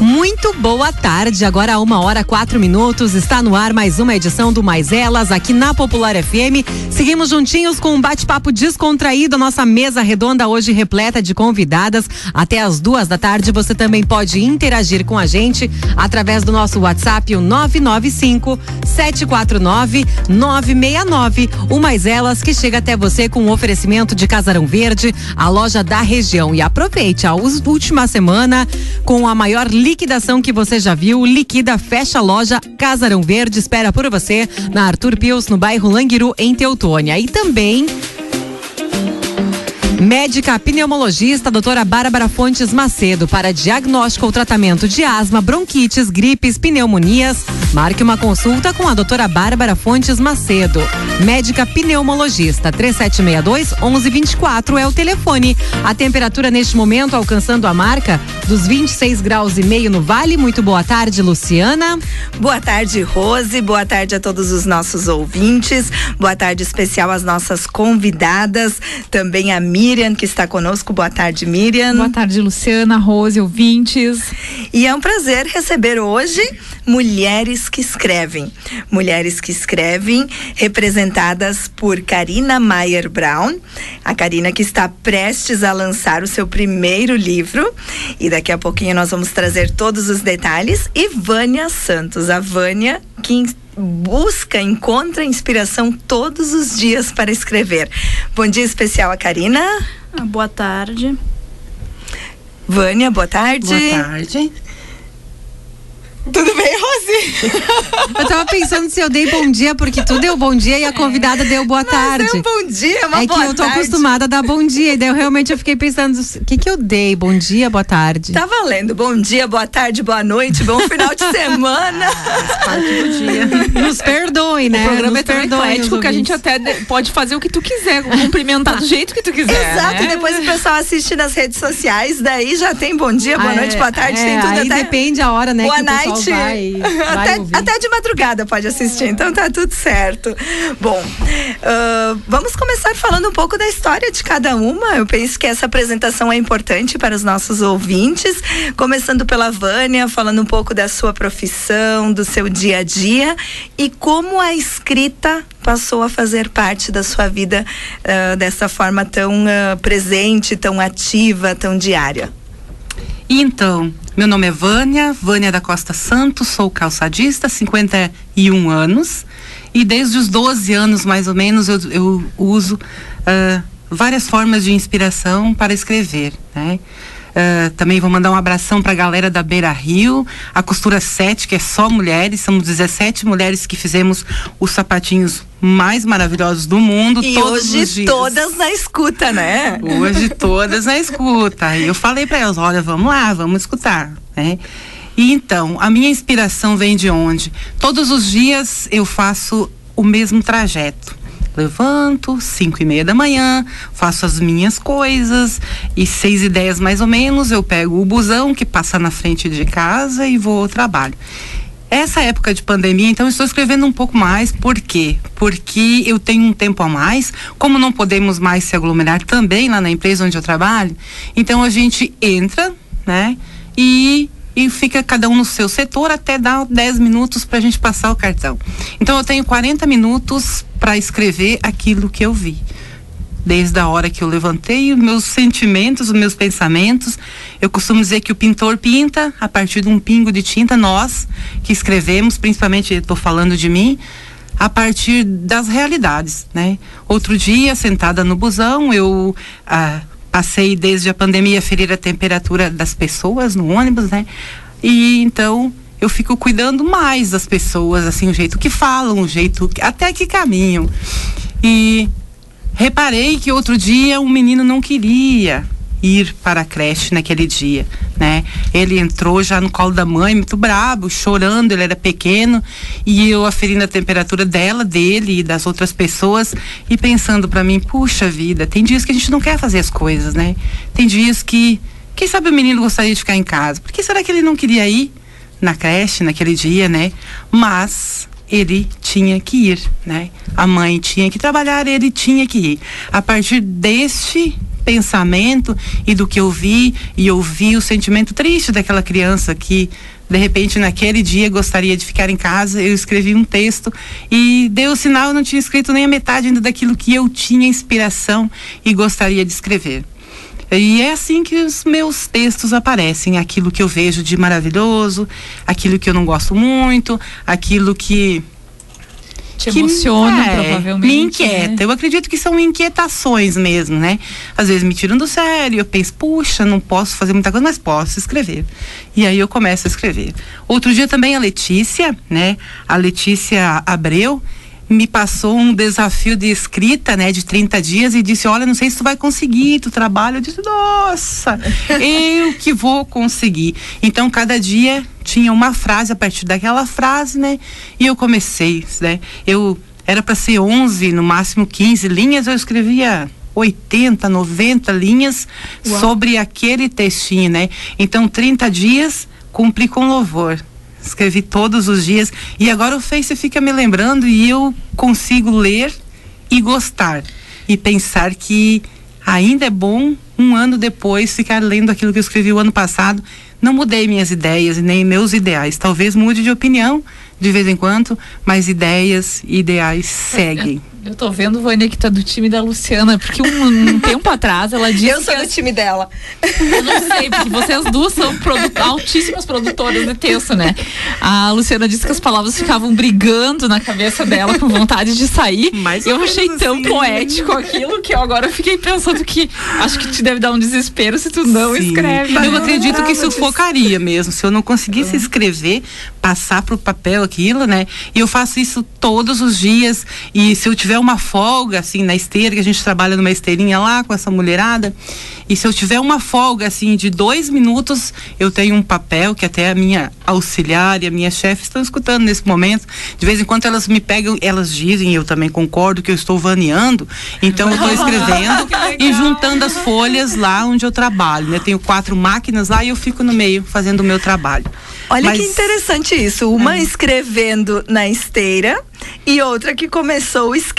Muito boa tarde. Agora, uma hora quatro minutos. Está no ar mais uma edição do Mais Elas aqui na Popular FM. Seguimos juntinhos com um bate-papo descontraído. Nossa mesa redonda hoje repleta de convidadas. Até as duas da tarde. Você também pode interagir com a gente através do nosso WhatsApp, o 995 749 969. O Mais Elas que chega até você com um oferecimento de Casarão Verde, a loja da região. E aproveite a última semana com a maior liquidação que você já viu. Liquida, fecha a loja Casarão Verde, espera por você na Arthur Pius, no bairro Languiru, em Teutônia. E também Médica pneumologista doutora Bárbara Fontes Macedo para diagnóstico ou tratamento de asma, bronquites, gripes, pneumonias. Marque uma consulta com a doutora Bárbara Fontes Macedo. Médica pneumologista 3762 1124 é o telefone. A temperatura neste momento alcançando a marca dos 26 graus e meio no Vale. Muito boa tarde, Luciana. Boa tarde, Rose. Boa tarde a todos os nossos ouvintes. Boa tarde especial às nossas convidadas, também a Miriam Miriam, que está conosco. Boa tarde, Miriam. Boa tarde, Luciana, Rose, ouvintes. E é um prazer receber hoje mulheres que escrevem. Mulheres que escrevem, representadas por Karina Mayer Brown. A Karina que está prestes a lançar o seu primeiro livro. E daqui a pouquinho nós vamos trazer todos os detalhes. E Vânia Santos. A Vânia que busca, encontra inspiração todos os dias para escrever. Bom dia especial a Karina. Ah, boa tarde. Vânia, boa tarde. Boa tarde. Tudo bem, Rose? Eu tava pensando se eu dei bom dia, porque tu deu bom dia e a convidada deu boa Mas tarde. Deu bom dia, uma é boa que eu tô tarde. acostumada a dar bom dia. E daí eu realmente eu fiquei pensando, o que que eu dei? Bom dia, boa tarde. Tá valendo. Bom dia, boa tarde, boa noite, bom final de semana. Parte do dia. Nos perdoe, né? O programa Nos é tão perdoe, eclético os que a gente até de- pode fazer o que tu quiser, cumprimentar do jeito que tu quiser. Exato, né? depois o pessoal assiste nas redes sociais, daí já tem bom dia, boa Ah, noite, é, boa tarde, é, tem tudo aí até. depende a hora, né? Boa night. Vai, vai até, ouvir. até de madrugada pode assistir, então tá tudo certo. Bom, ah, vamos começar falando um pouco da história de cada uma. Eu penso que essa apresentação é importante para os nossos ouvintes. Começando pela Vânia, falando um pouco da sua profissão, do seu dia a dia e como a escrita passou a fazer parte da sua vida ah, dessa forma tão ah, presente, tão ativa, tão diária. Então, meu nome é Vânia, Vânia da Costa Santos, sou calçadista, 51 anos. E desde os 12 anos, mais ou menos, eu, eu uso ah, várias formas de inspiração para escrever, né? Ah, também vou mandar um abração para a galera da Beira Rio, a Costura 7, que é só mulheres, somos 17 mulheres que fizemos os sapatinhos mais maravilhosos do mundo. E hoje todas na escuta, né? Hoje todas na escuta. E eu falei para elas, olha, vamos lá, vamos escutar, né? E então, a minha inspiração vem de onde? Todos os dias eu faço o mesmo trajeto. Levanto, cinco e meia da manhã, faço as minhas coisas e seis e dez mais ou menos eu pego o busão que passa na frente de casa e vou ao trabalho. Essa época de pandemia, então, estou escrevendo um pouco mais. Por quê? Porque eu tenho um tempo a mais. Como não podemos mais se aglomerar também lá na empresa onde eu trabalho, então a gente entra, né? E, e fica cada um no seu setor até dar 10 minutos para a gente passar o cartão. Então eu tenho 40 minutos para escrever aquilo que eu vi desde a hora que eu levantei, os meus sentimentos, os meus pensamentos. Eu costumo dizer que o pintor pinta a partir de um pingo de tinta, nós que escrevemos, principalmente estou falando de mim, a partir das realidades, né? Outro dia, sentada no busão, eu ah, passei desde a pandemia a ferir a temperatura das pessoas no ônibus, né? E então eu fico cuidando mais das pessoas, assim, o jeito que falam, o jeito que, até que caminham. E reparei que outro dia um menino não queria ir para a creche naquele dia, né? Ele entrou já no colo da mãe, muito brabo, chorando, ele era pequeno, e eu aferindo a temperatura dela, dele e das outras pessoas e pensando para mim, puxa vida, tem dias que a gente não quer fazer as coisas, né? Tem dias que, quem sabe o menino gostaria de ficar em casa? Por que será que ele não queria ir na creche naquele dia, né? Mas ele tinha que ir, né? A mãe tinha que trabalhar, ele tinha que ir. A partir deste pensamento e do que eu vi e ouvi o sentimento triste daquela criança que de repente naquele dia gostaria de ficar em casa, eu escrevi um texto e deu o sinal, eu não tinha escrito nem a metade ainda daquilo que eu tinha inspiração e gostaria de escrever. E é assim que os meus textos aparecem, aquilo que eu vejo de maravilhoso, aquilo que eu não gosto muito, aquilo que te que, emociona, é, provavelmente. Me inquieta. Né? Eu acredito que são inquietações mesmo, né? Às vezes me tiram do sério, eu penso, puxa, não posso fazer muita coisa, mas posso escrever. E aí eu começo a escrever. Outro dia também a Letícia, né? A Letícia Abreu, me passou um desafio de escrita, né, de 30 dias e disse: "Olha, não sei se tu vai conseguir, tu trabalha". Eu disse: "Nossa, eu que vou conseguir". Então, cada dia tinha uma frase a partir daquela frase, né? E eu comecei, né? Eu era para ser 11, no máximo 15 linhas, eu escrevia 80, 90 linhas Uau. sobre aquele textinho, né? Então, 30 dias cumpri com louvor escrevi todos os dias e agora o Face fica me lembrando e eu consigo ler e gostar e pensar que ainda é bom um ano depois ficar lendo aquilo que eu escrevi o ano passado. Não mudei minhas ideias e nem meus ideais. Talvez mude de opinião de vez em quando, mas ideias e ideais seguem. Eu tô vendo, Vânia, que tá do time da Luciana, porque um, um tempo atrás ela disse. Eu sou do as... time dela. Eu não sei, porque vocês duas são produ... altíssimas produtoras de texto, né? A Luciana disse que as palavras ficavam brigando na cabeça dela com vontade de sair. Mas eu achei tão assim. poético aquilo que eu agora fiquei pensando que acho que te deve dar um desespero se tu não Sim. escreve. Eu acredito que sufocaria mesmo. Se eu não conseguisse escrever, passar pro papel aquilo, né? E eu faço isso todos os dias. E se eu tiver tiver uma folga, assim, na esteira, que a gente trabalha numa esteirinha lá com essa mulherada, e se eu tiver uma folga, assim, de dois minutos, eu tenho um papel que até a minha auxiliar e a minha chefe estão escutando nesse momento. De vez em quando elas me pegam, elas dizem, e eu também concordo, que eu estou vaneando, então eu estou escrevendo e juntando as folhas lá onde eu trabalho, né? Tenho quatro máquinas lá e eu fico no meio fazendo o meu trabalho. Olha Mas, que interessante isso. Uma é. escrevendo na esteira e outra que começou escrevendo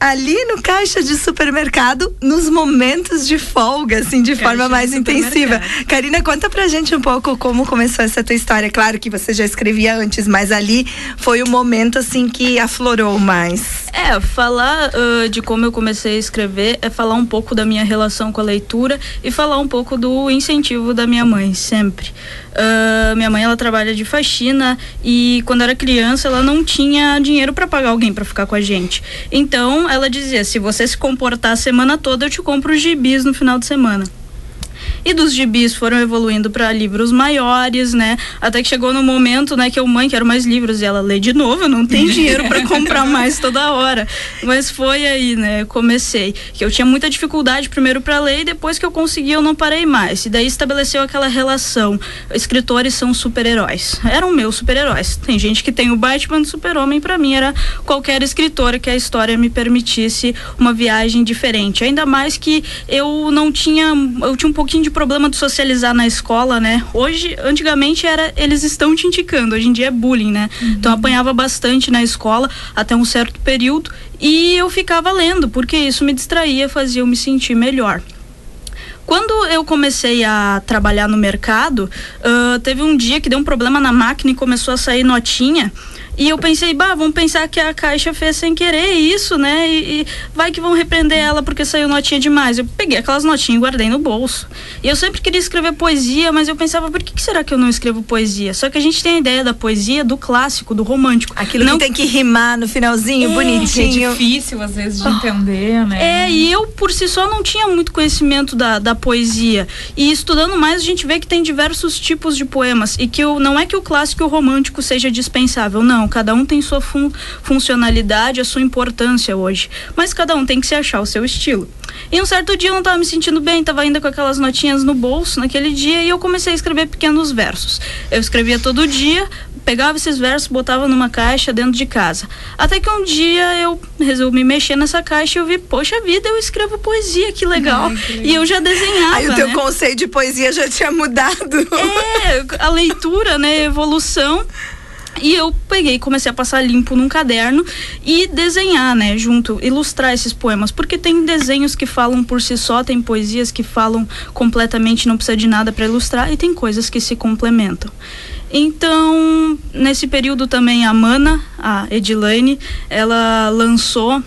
ali no caixa de supermercado nos momentos de folga, assim, de caixa forma mais intensiva. Karina, conta pra gente um pouco como começou essa tua história. Claro que você já escrevia antes, mas ali foi o momento, assim, que aflorou mais. É, falar uh, de como eu comecei a escrever é falar um pouco da minha relação com a leitura e falar um pouco do incentivo da minha mãe, sempre. Uh, minha mãe ela trabalha de faxina e quando era criança ela não tinha dinheiro para pagar alguém para ficar com a gente. Então ela dizia: se você se comportar a semana toda, eu te compro os gibis no final de semana. E dos gibis foram evoluindo para livros maiores, né? Até que chegou no momento, né, que eu, mãe, quero mais livros. E ela lê de novo, eu não tenho dinheiro para comprar mais toda hora. Mas foi aí, né? Comecei. Que eu tinha muita dificuldade primeiro para ler e depois que eu consegui, eu não parei mais. E daí estabeleceu aquela relação. Escritores são super-heróis. Eram meus super-heróis. Tem gente que tem o Batman do super-homem, para mim era qualquer escritora que a história me permitisse uma viagem diferente. Ainda mais que eu não tinha, eu tinha um pouquinho de problema de socializar na escola, né? Hoje, antigamente era eles estão te indicando, hoje em dia é bullying, né? Uhum. Então apanhava bastante na escola até um certo período e eu ficava lendo, porque isso me distraía, fazia eu me sentir melhor. Quando eu comecei a trabalhar no mercado, uh, teve um dia que deu um problema na máquina e começou a sair notinha. E eu pensei, bah, vamos pensar que a Caixa fez sem querer isso, né? E, e, vai que vão repreender ela porque saiu notinha demais. Eu peguei aquelas notinhas e guardei no bolso. E eu sempre queria escrever poesia, mas eu pensava, por que, que, será que eu não escrevo poesia? Só que a gente tem a ideia da poesia do clássico, do romântico. Aquilo não... que tem que rimar no finalzinho, é, bonitinho. É difícil, às vezes, de entender, né? É, e eu, por si só, não tinha muito conhecimento da, da poesia. E estudando mais, a gente vê que tem diversos tipos de poemas. E que o, não é que o clássico e o romântico seja dispensável, não não, cada um tem sua fun funcionalidade, a sua importância hoje. Mas cada um tem que se achar o seu estilo. E um certo dia eu não estava me sentindo bem, estava ainda com aquelas notinhas no bolso naquele dia e eu comecei a escrever pequenos versos. Eu escrevia todo dia, pegava esses versos, botava numa caixa dentro de casa. Até que um dia eu resolvi mexer nessa caixa e eu vi, poxa vida, eu escrevo poesia, que legal. Ai, que legal. E eu já desenhava. Aí o teu né? conceito de poesia já tinha mudado. É, a leitura, né, evolução. E eu peguei comecei a passar limpo num caderno e desenhar, né, junto, ilustrar esses poemas, porque tem desenhos que falam por si só, tem poesias que falam completamente, não precisa de nada para ilustrar, e tem coisas que se complementam. Então, nesse período também a Mana, a Edilane, ela lançou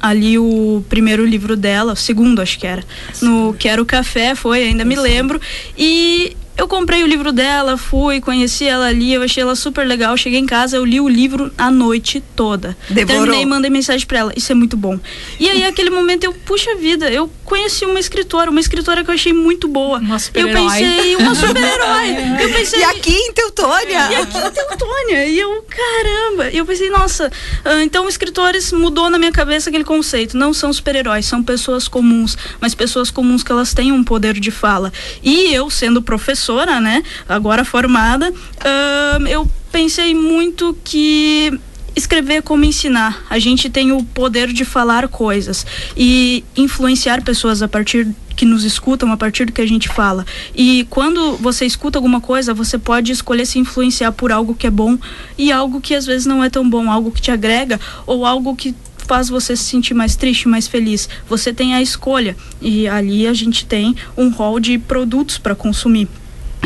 ali o primeiro livro dela, o segundo acho que era, no Quero Café, foi, ainda me lembro, e eu comprei o livro dela, fui, conheci ela ali, eu achei ela super legal. Cheguei em casa, eu li o livro a noite toda. Devorou. Terminei e mandei mensagem pra ela. Isso é muito bom. E aí, aquele momento, eu, puxa vida, eu conheci uma escritora, uma escritora que eu achei muito boa. Uma eu super-herói. pensei, uma super-herói. Eu pensei. E aqui em Teutônia. E aqui em Teutônia. E eu, caramba. E eu pensei, nossa, ah, então escritores mudou na minha cabeça aquele conceito. Não são super-heróis, são pessoas comuns. Mas pessoas comuns que elas têm um poder de fala. E eu, sendo professora, né? Agora formada, ah, eu pensei muito que escrever é como ensinar. A gente tem o poder de falar coisas e influenciar pessoas a partir que nos escutam a partir do que a gente fala. E quando você escuta alguma coisa, você pode escolher se influenciar por algo que é bom e algo que às vezes não é tão bom, algo que te agrega ou algo que faz você se sentir mais triste, mais feliz. Você tem a escolha e ali a gente tem um rol de produtos para consumir.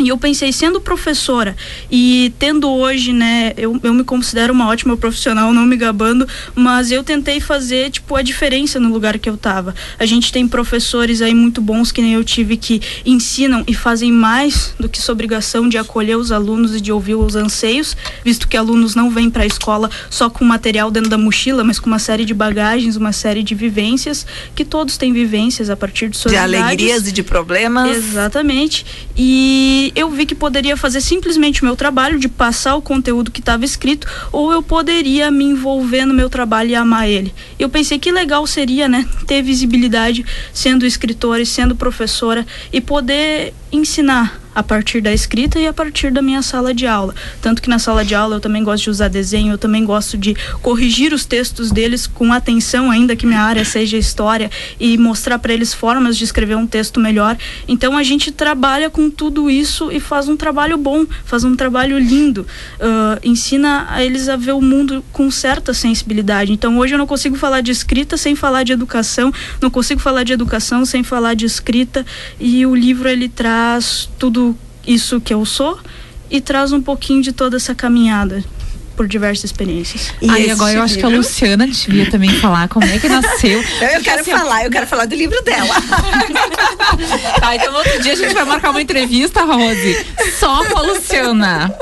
E eu pensei, sendo professora e tendo hoje, né, eu, eu me considero uma ótima profissional, não me gabando, mas eu tentei fazer, tipo, a diferença no lugar que eu tava. A gente tem professores aí muito bons, que nem eu tive, que ensinam e fazem mais do que sua obrigação de acolher os alunos e de ouvir os anseios, visto que alunos não vêm para a escola só com material dentro da mochila, mas com uma série de bagagens, uma série de vivências, que todos têm vivências a partir de suas De idades. alegrias e de problemas. Exatamente. E eu vi que poderia fazer simplesmente o meu trabalho de passar o conteúdo que estava escrito, ou eu poderia me envolver no meu trabalho e amar ele. Eu pensei que legal seria, né, ter visibilidade sendo escritora e sendo professora e poder ensinar a partir da escrita e a partir da minha sala de aula. Tanto que na sala de aula eu também gosto de usar desenho, eu também gosto de corrigir os textos deles com atenção, ainda que minha área seja história, e mostrar para eles formas de escrever um texto melhor. Então a gente trabalha com tudo isso e faz um trabalho bom, faz um trabalho lindo, Ah, ensina a eles a ver o mundo com certa sensibilidade. Então hoje eu não consigo falar de escrita sem falar de educação, não consigo falar de educação sem falar de escrita, e o livro ele traz tudo isso que eu sou e traz um pouquinho de toda essa caminhada por diversas experiências. E Aí agora eu acho que a Luciana devia também falar como é que nasceu. Eu, eu quero assim, falar, eu quero falar do livro dela. Tá, então outro dia a gente vai marcar uma entrevista, Rose, só com a Luciana.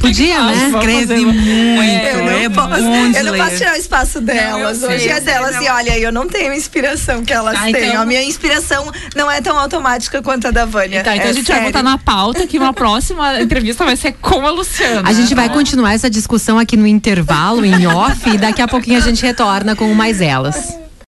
Podia, né? Vamos Escreve muito, É, Eu não, é posso, eu não posso tirar o espaço delas. Não, eu Hoje sei, é delas e olha, eu não tenho a inspiração que elas Tá, têm. então- A minha inspiração não é tão automática quanto a da Vânia. Tá, então é a gente vai sério. botar na pauta que uma próxima entrevista vai ser com a Luciana. A gente vai continuar essa discussão aqui no intervalo, em off, e daqui a pouquinho a gente retorna com o mais elas.